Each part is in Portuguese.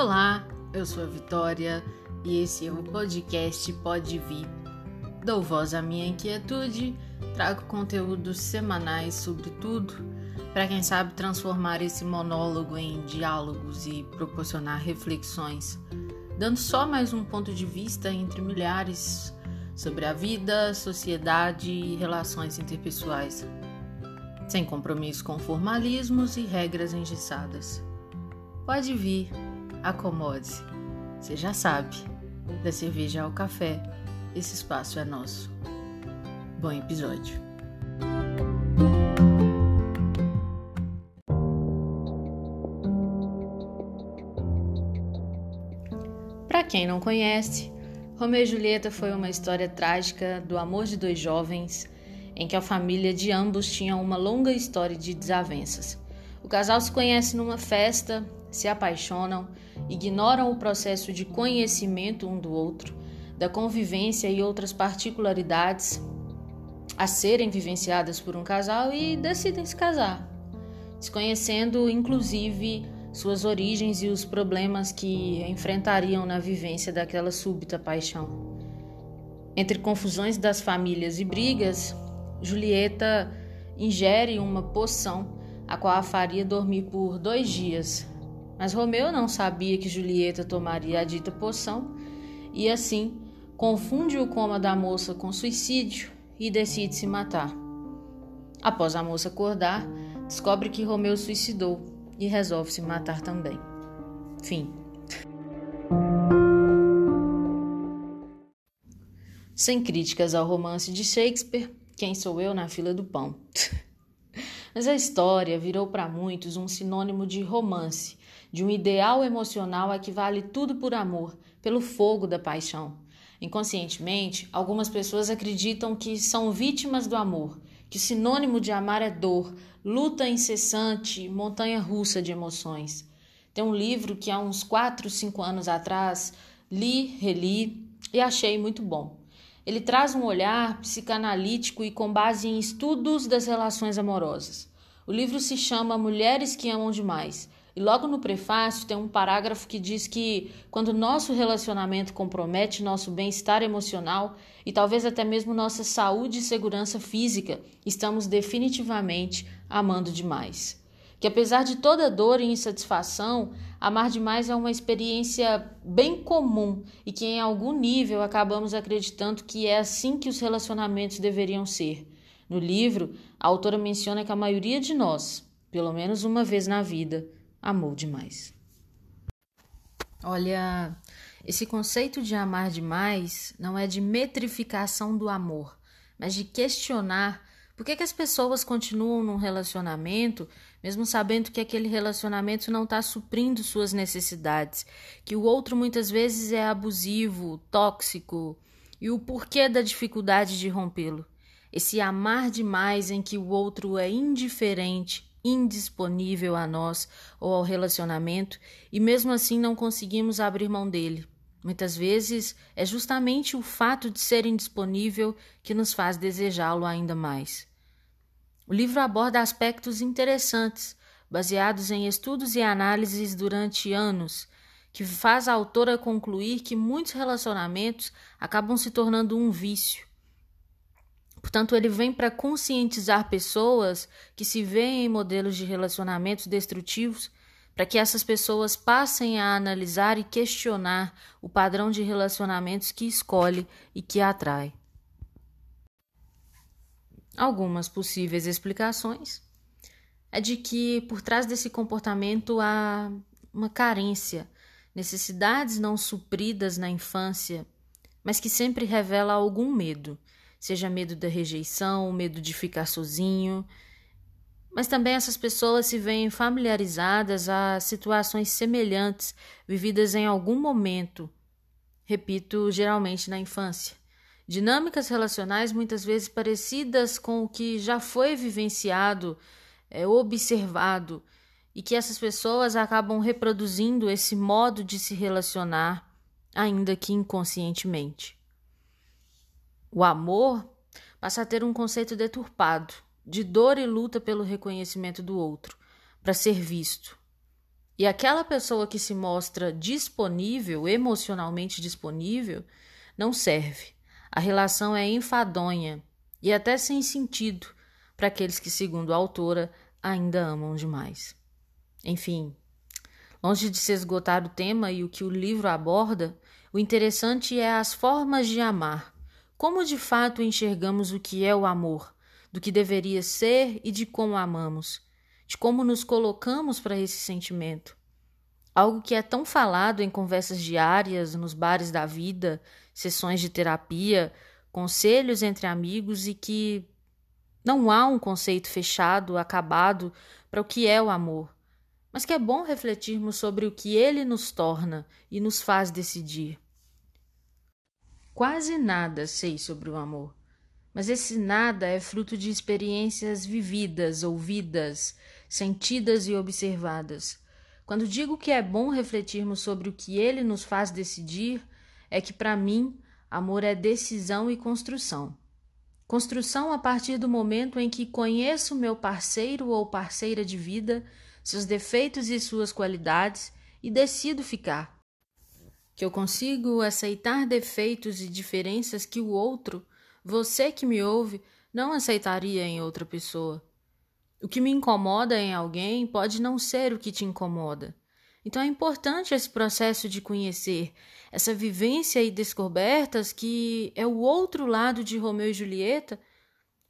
Olá, eu sou a Vitória e esse é o podcast Pode Vir. Dou voz à minha inquietude, trago conteúdos semanais sobre tudo, para quem sabe transformar esse monólogo em diálogos e proporcionar reflexões, dando só mais um ponto de vista entre milhares sobre a vida, sociedade e relações interpessoais, sem compromisso com formalismos e regras engessadas. Pode vir, acomode-se. Você já sabe, da cerveja ao café, esse espaço é nosso. Bom episódio. Para quem não conhece, Romeu e Julieta foi uma história trágica do amor de dois jovens em que a família de ambos tinha uma longa história de desavenças. O casal se conhece numa festa, se apaixonam, ignoram o processo de conhecimento um do outro, da convivência e outras particularidades a serem vivenciadas por um casal e decidem se casar, desconhecendo inclusive suas origens e os problemas que enfrentariam na vivência daquela súbita paixão. Entre confusões das famílias e brigas, Julieta ingere uma poção a qual a faria dormir por dois dias. Mas Romeu não sabia que Julieta tomaria a dita poção e assim confunde o coma da moça com suicídio e decide se matar. Após a moça acordar, descobre que Romeu suicidou e resolve se matar também. Fim. Sem críticas ao romance de Shakespeare, quem sou eu na fila do pão? Mas a história virou para muitos um sinônimo de romance, de um ideal emocional a que vale tudo por amor, pelo fogo da paixão. Inconscientemente, algumas pessoas acreditam que são vítimas do amor, que sinônimo de amar é dor, luta incessante, montanha russa de emoções. Tem um livro que há uns 4, 5 anos atrás li, reli e achei muito bom. Ele traz um olhar psicanalítico e com base em estudos das relações amorosas. O livro se chama Mulheres que Amam Demais. E logo no prefácio tem um parágrafo que diz que quando nosso relacionamento compromete nosso bem-estar emocional e talvez até mesmo nossa saúde e segurança física, estamos definitivamente amando demais que apesar de toda dor e insatisfação, amar demais é uma experiência bem comum e que em algum nível acabamos acreditando que é assim que os relacionamentos deveriam ser. No livro, a autora menciona que a maioria de nós, pelo menos uma vez na vida, amou demais. Olha, esse conceito de amar demais não é de metrificação do amor, mas de questionar por que, que as pessoas continuam num relacionamento, mesmo sabendo que aquele relacionamento não está suprindo suas necessidades, que o outro muitas vezes é abusivo, tóxico, e o porquê da dificuldade de rompê-lo? Esse amar demais em que o outro é indiferente, indisponível a nós ou ao relacionamento, e mesmo assim não conseguimos abrir mão dele. Muitas vezes é justamente o fato de ser indisponível que nos faz desejá-lo ainda mais. O livro aborda aspectos interessantes, baseados em estudos e análises durante anos, que faz a autora concluir que muitos relacionamentos acabam se tornando um vício. Portanto, ele vem para conscientizar pessoas que se veem em modelos de relacionamentos destrutivos, para que essas pessoas passem a analisar e questionar o padrão de relacionamentos que escolhe e que atrai. Algumas possíveis explicações é de que por trás desse comportamento há uma carência, necessidades não supridas na infância, mas que sempre revela algum medo, seja medo da rejeição, medo de ficar sozinho. Mas também essas pessoas se veem familiarizadas a situações semelhantes vividas em algum momento, repito, geralmente na infância. Dinâmicas relacionais muitas vezes parecidas com o que já foi vivenciado, é, observado, e que essas pessoas acabam reproduzindo esse modo de se relacionar, ainda que inconscientemente. O amor passa a ter um conceito deturpado, de dor e luta pelo reconhecimento do outro, para ser visto. E aquela pessoa que se mostra disponível, emocionalmente disponível, não serve. A relação é enfadonha e até sem sentido para aqueles que, segundo a autora, ainda amam demais. Enfim, longe de se esgotar o tema e o que o livro aborda, o interessante é as formas de amar. Como de fato enxergamos o que é o amor, do que deveria ser e de como amamos de como nos colocamos para esse sentimento. Algo que é tão falado em conversas diárias, nos bares da vida, sessões de terapia, conselhos entre amigos e que não há um conceito fechado, acabado para o que é o amor, mas que é bom refletirmos sobre o que ele nos torna e nos faz decidir. Quase nada sei sobre o amor, mas esse nada é fruto de experiências vividas, ouvidas, sentidas e observadas. Quando digo que é bom refletirmos sobre o que ele nos faz decidir, é que para mim, amor é decisão e construção. Construção a partir do momento em que conheço meu parceiro ou parceira de vida, seus defeitos e suas qualidades e decido ficar. Que eu consigo aceitar defeitos e diferenças que o outro, você que me ouve, não aceitaria em outra pessoa. O que me incomoda em alguém pode não ser o que te incomoda. Então é importante esse processo de conhecer, essa vivência e descobertas que é o outro lado de Romeu e Julieta,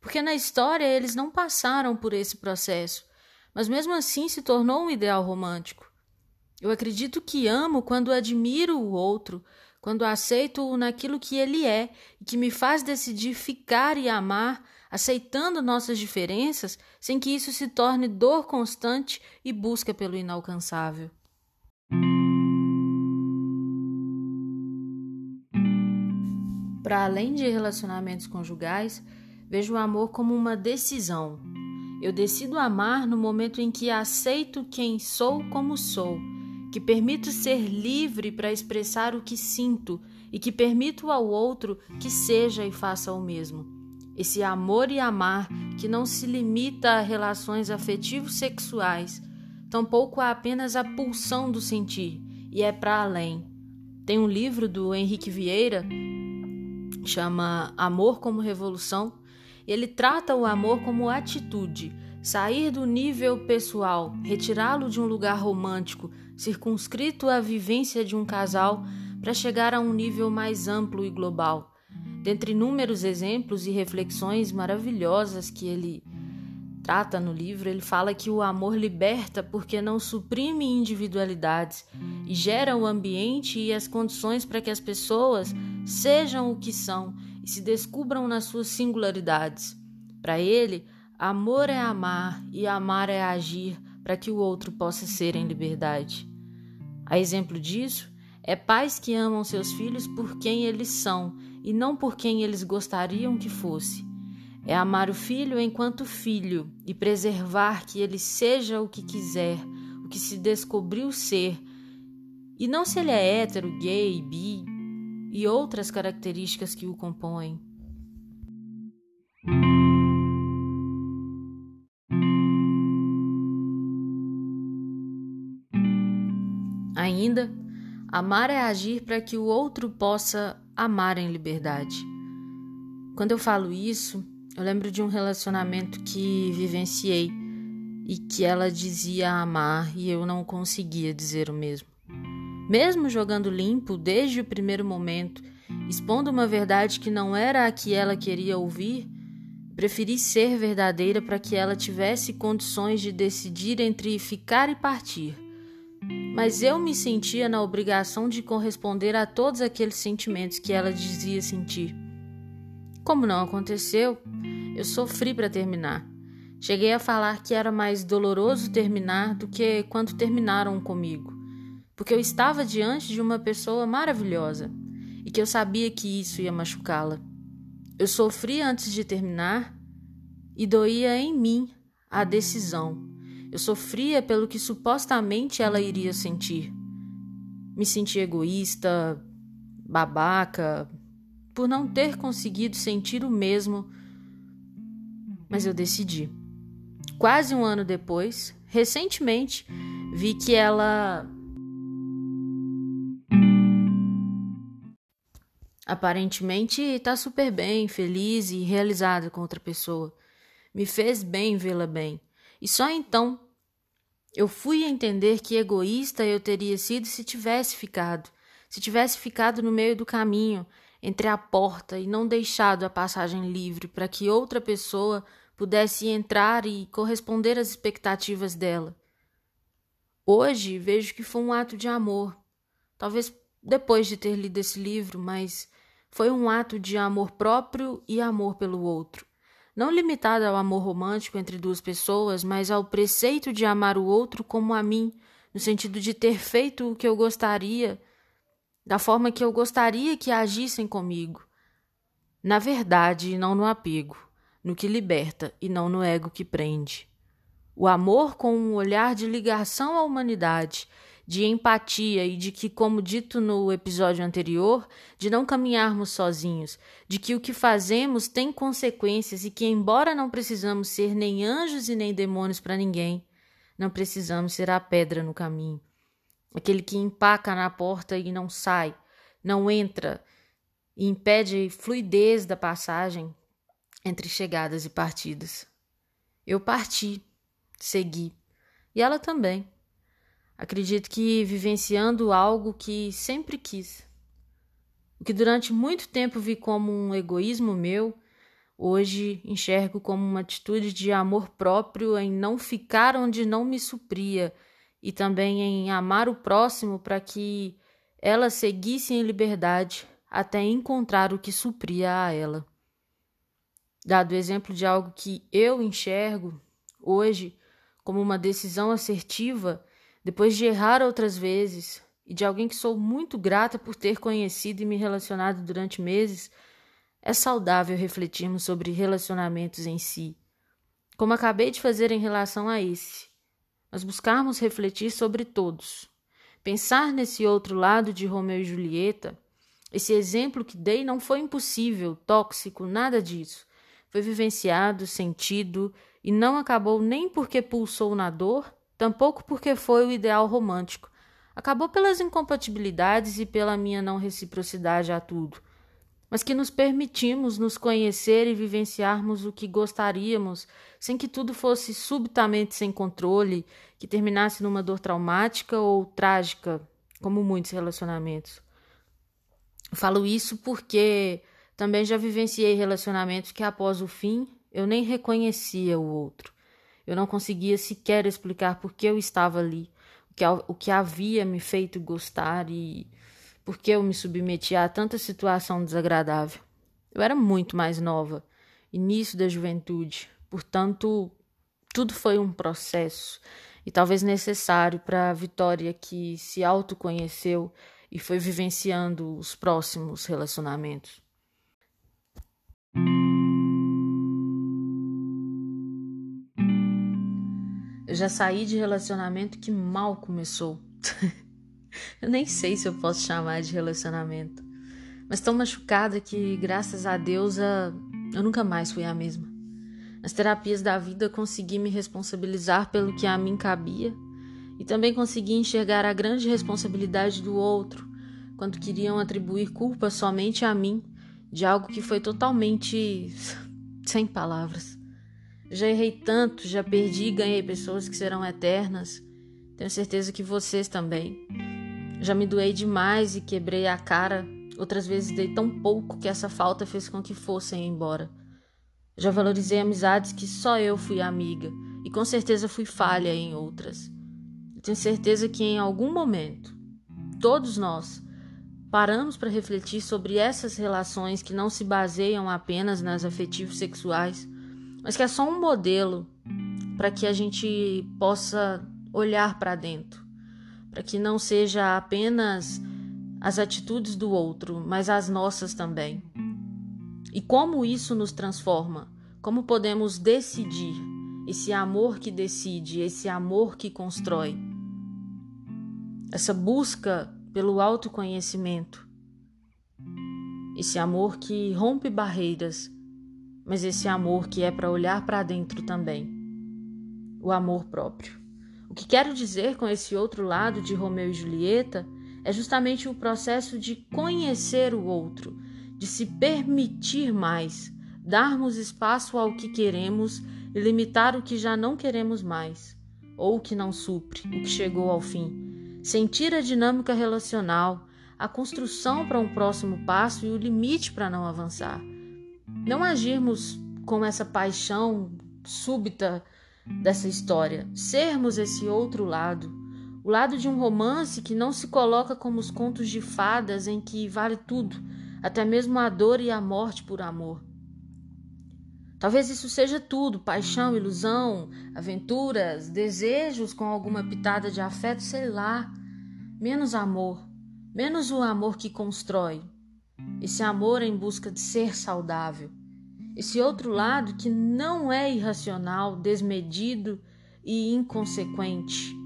porque na história eles não passaram por esse processo, mas mesmo assim se tornou um ideal romântico. Eu acredito que amo quando admiro o outro, quando aceito-o naquilo que ele é e que me faz decidir ficar e amar aceitando nossas diferenças sem que isso se torne dor constante e busca pelo inalcançável. Para além de relacionamentos conjugais, vejo o amor como uma decisão. Eu decido amar no momento em que aceito quem sou como sou, que permito ser livre para expressar o que sinto e que permito ao outro que seja e faça o mesmo. Esse amor e amar que não se limita a relações afetivos sexuais, tampouco a apenas a pulsão do sentir, e é para além. Tem um livro do Henrique Vieira, chama Amor como Revolução, e ele trata o amor como atitude, sair do nível pessoal, retirá-lo de um lugar romântico, circunscrito à vivência de um casal, para chegar a um nível mais amplo e global. Dentre inúmeros exemplos e reflexões maravilhosas que ele trata no livro, ele fala que o amor liberta porque não suprime individualidades e gera o ambiente e as condições para que as pessoas sejam o que são e se descubram nas suas singularidades. Para ele, amor é amar e amar é agir para que o outro possa ser em liberdade. A exemplo disso, é pais que amam seus filhos por quem eles são e não por quem eles gostariam que fosse. É amar o filho enquanto filho e preservar que ele seja o que quiser, o que se descobriu ser, e não se ele é hétero, gay, bi e outras características que o compõem. Ainda, amar é agir para que o outro possa amar em liberdade. Quando eu falo isso, eu lembro de um relacionamento que vivenciei e que ela dizia amar e eu não conseguia dizer o mesmo. Mesmo jogando limpo desde o primeiro momento, expondo uma verdade que não era a que ela queria ouvir, preferi ser verdadeira para que ela tivesse condições de decidir entre ficar e partir mas eu me sentia na obrigação de corresponder a todos aqueles sentimentos que ela dizia sentir. Como não aconteceu, eu sofri para terminar. Cheguei a falar que era mais doloroso terminar do que quando terminaram comigo, porque eu estava diante de uma pessoa maravilhosa e que eu sabia que isso ia machucá-la. Eu sofri antes de terminar e doía em mim a decisão eu sofria pelo que supostamente ela iria sentir. Me senti egoísta, babaca, por não ter conseguido sentir o mesmo. Mas eu decidi. Quase um ano depois, recentemente, vi que ela aparentemente está super bem, feliz e realizada com outra pessoa. Me fez bem vê-la bem. E só então eu fui entender que egoísta eu teria sido se tivesse ficado, se tivesse ficado no meio do caminho, entre a porta e não deixado a passagem livre para que outra pessoa pudesse entrar e corresponder às expectativas dela. Hoje vejo que foi um ato de amor, talvez depois de ter lido esse livro, mas foi um ato de amor próprio e amor pelo outro não limitada ao amor romântico entre duas pessoas, mas ao preceito de amar o outro como a mim, no sentido de ter feito o que eu gostaria, da forma que eu gostaria que agissem comigo. Na verdade, não no apego, no que liberta e não no ego que prende. O amor com um olhar de ligação à humanidade, de empatia e de que, como dito no episódio anterior, de não caminharmos sozinhos, de que o que fazemos tem consequências e que, embora não precisamos ser nem anjos e nem demônios para ninguém, não precisamos ser a pedra no caminho. Aquele que empaca na porta e não sai, não entra e impede fluidez da passagem entre chegadas e partidas. Eu parti, segui, e ela também. Acredito que vivenciando algo que sempre quis. O que durante muito tempo vi como um egoísmo meu, hoje enxergo como uma atitude de amor próprio em não ficar onde não me supria e também em amar o próximo para que ela seguisse em liberdade até encontrar o que supria a ela. Dado o exemplo de algo que eu enxergo hoje como uma decisão assertiva, depois de errar outras vezes e de alguém que sou muito grata por ter conhecido e me relacionado durante meses, é saudável refletirmos sobre relacionamentos em si, como acabei de fazer em relação a esse, mas buscarmos refletir sobre todos. Pensar nesse outro lado de Romeu e Julieta, esse exemplo que dei não foi impossível, tóxico, nada disso. Foi vivenciado, sentido e não acabou nem porque pulsou na dor, tampouco porque foi o ideal romântico. Acabou pelas incompatibilidades e pela minha não reciprocidade a tudo, mas que nos permitimos nos conhecer e vivenciarmos o que gostaríamos, sem que tudo fosse subitamente sem controle, que terminasse numa dor traumática ou trágica, como muitos relacionamentos. Falo isso porque também já vivenciei relacionamentos que após o fim eu nem reconhecia o outro. Eu não conseguia sequer explicar por que eu estava ali, o que, o que havia me feito gostar e por que eu me submetia a tanta situação desagradável. Eu era muito mais nova, início da juventude, portanto, tudo foi um processo e talvez necessário para a Vitória que se autoconheceu e foi vivenciando os próximos relacionamentos. Eu já saí de relacionamento que mal começou. eu nem sei se eu posso chamar de relacionamento. Mas tão machucada que, graças a Deus, eu nunca mais fui a mesma. Nas terapias da vida consegui me responsabilizar pelo que a mim cabia e também consegui enxergar a grande responsabilidade do outro quando queriam atribuir culpa somente a mim de algo que foi totalmente sem palavras. Já errei tanto, já perdi e ganhei pessoas que serão eternas. Tenho certeza que vocês também. Já me doei demais e quebrei a cara. Outras vezes dei tão pouco que essa falta fez com que fossem embora. Já valorizei amizades que só eu fui amiga e com certeza fui falha em outras. tenho certeza que em algum momento, todos nós, paramos para refletir sobre essas relações que não se baseiam apenas nas afetivos sexuais mas que é só um modelo para que a gente possa olhar para dentro, para que não seja apenas as atitudes do outro, mas as nossas também. E como isso nos transforma? Como podemos decidir esse amor que decide, esse amor que constrói? Essa busca pelo autoconhecimento, esse amor que rompe barreiras mas esse amor que é para olhar para dentro também. O amor próprio. O que quero dizer com esse outro lado de Romeu e Julieta é justamente o processo de conhecer o outro, de se permitir mais, darmos espaço ao que queremos e limitar o que já não queremos mais, ou o que não supre, o que chegou ao fim. Sentir a dinâmica relacional, a construção para um próximo passo e o limite para não avançar. Não agirmos com essa paixão súbita dessa história, sermos esse outro lado, o lado de um romance que não se coloca como os contos de fadas em que vale tudo, até mesmo a dor e a morte por amor. Talvez isso seja tudo: paixão, ilusão, aventuras, desejos com alguma pitada de afeto, sei lá. Menos amor, menos o amor que constrói. Esse amor em busca de ser saudável esse outro lado que não é irracional, desmedido e inconsequente.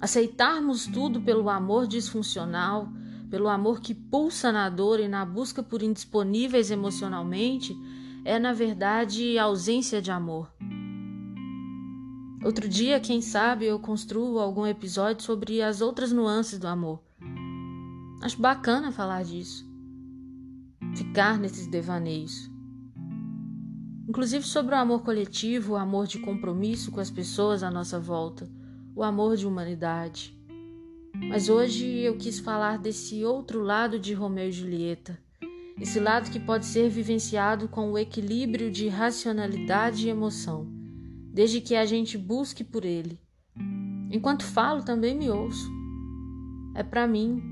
Aceitarmos tudo pelo amor disfuncional, pelo amor que pulsa na dor e na busca por indisponíveis emocionalmente, é na verdade ausência de amor. Outro dia, quem sabe, eu construo algum episódio sobre as outras nuances do amor. Acho bacana falar disso ficar nesses devaneios. Inclusive sobre o amor coletivo, o amor de compromisso com as pessoas à nossa volta, o amor de humanidade. Mas hoje eu quis falar desse outro lado de Romeu e Julieta, esse lado que pode ser vivenciado com o equilíbrio de racionalidade e emoção, desde que a gente busque por ele. Enquanto falo, também me ouço. É para mim,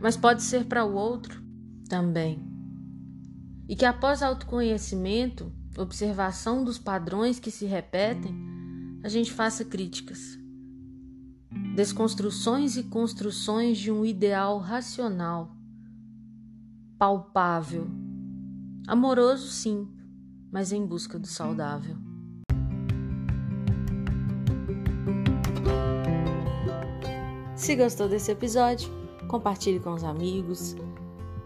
mas pode ser para o outro também. E que após autoconhecimento, observação dos padrões que se repetem, a gente faça críticas, desconstruções e construções de um ideal racional, palpável, amoroso sim, mas em busca do saudável. Se gostou desse episódio, compartilhe com os amigos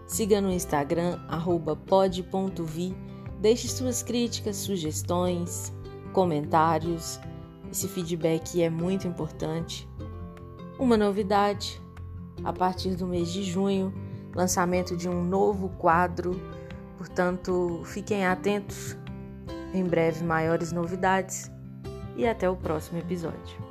Siga no Instagram, pod.vi. Deixe suas críticas, sugestões, comentários. Esse feedback é muito importante. Uma novidade: a partir do mês de junho, lançamento de um novo quadro. Portanto, fiquem atentos. Em breve, maiores novidades. E até o próximo episódio.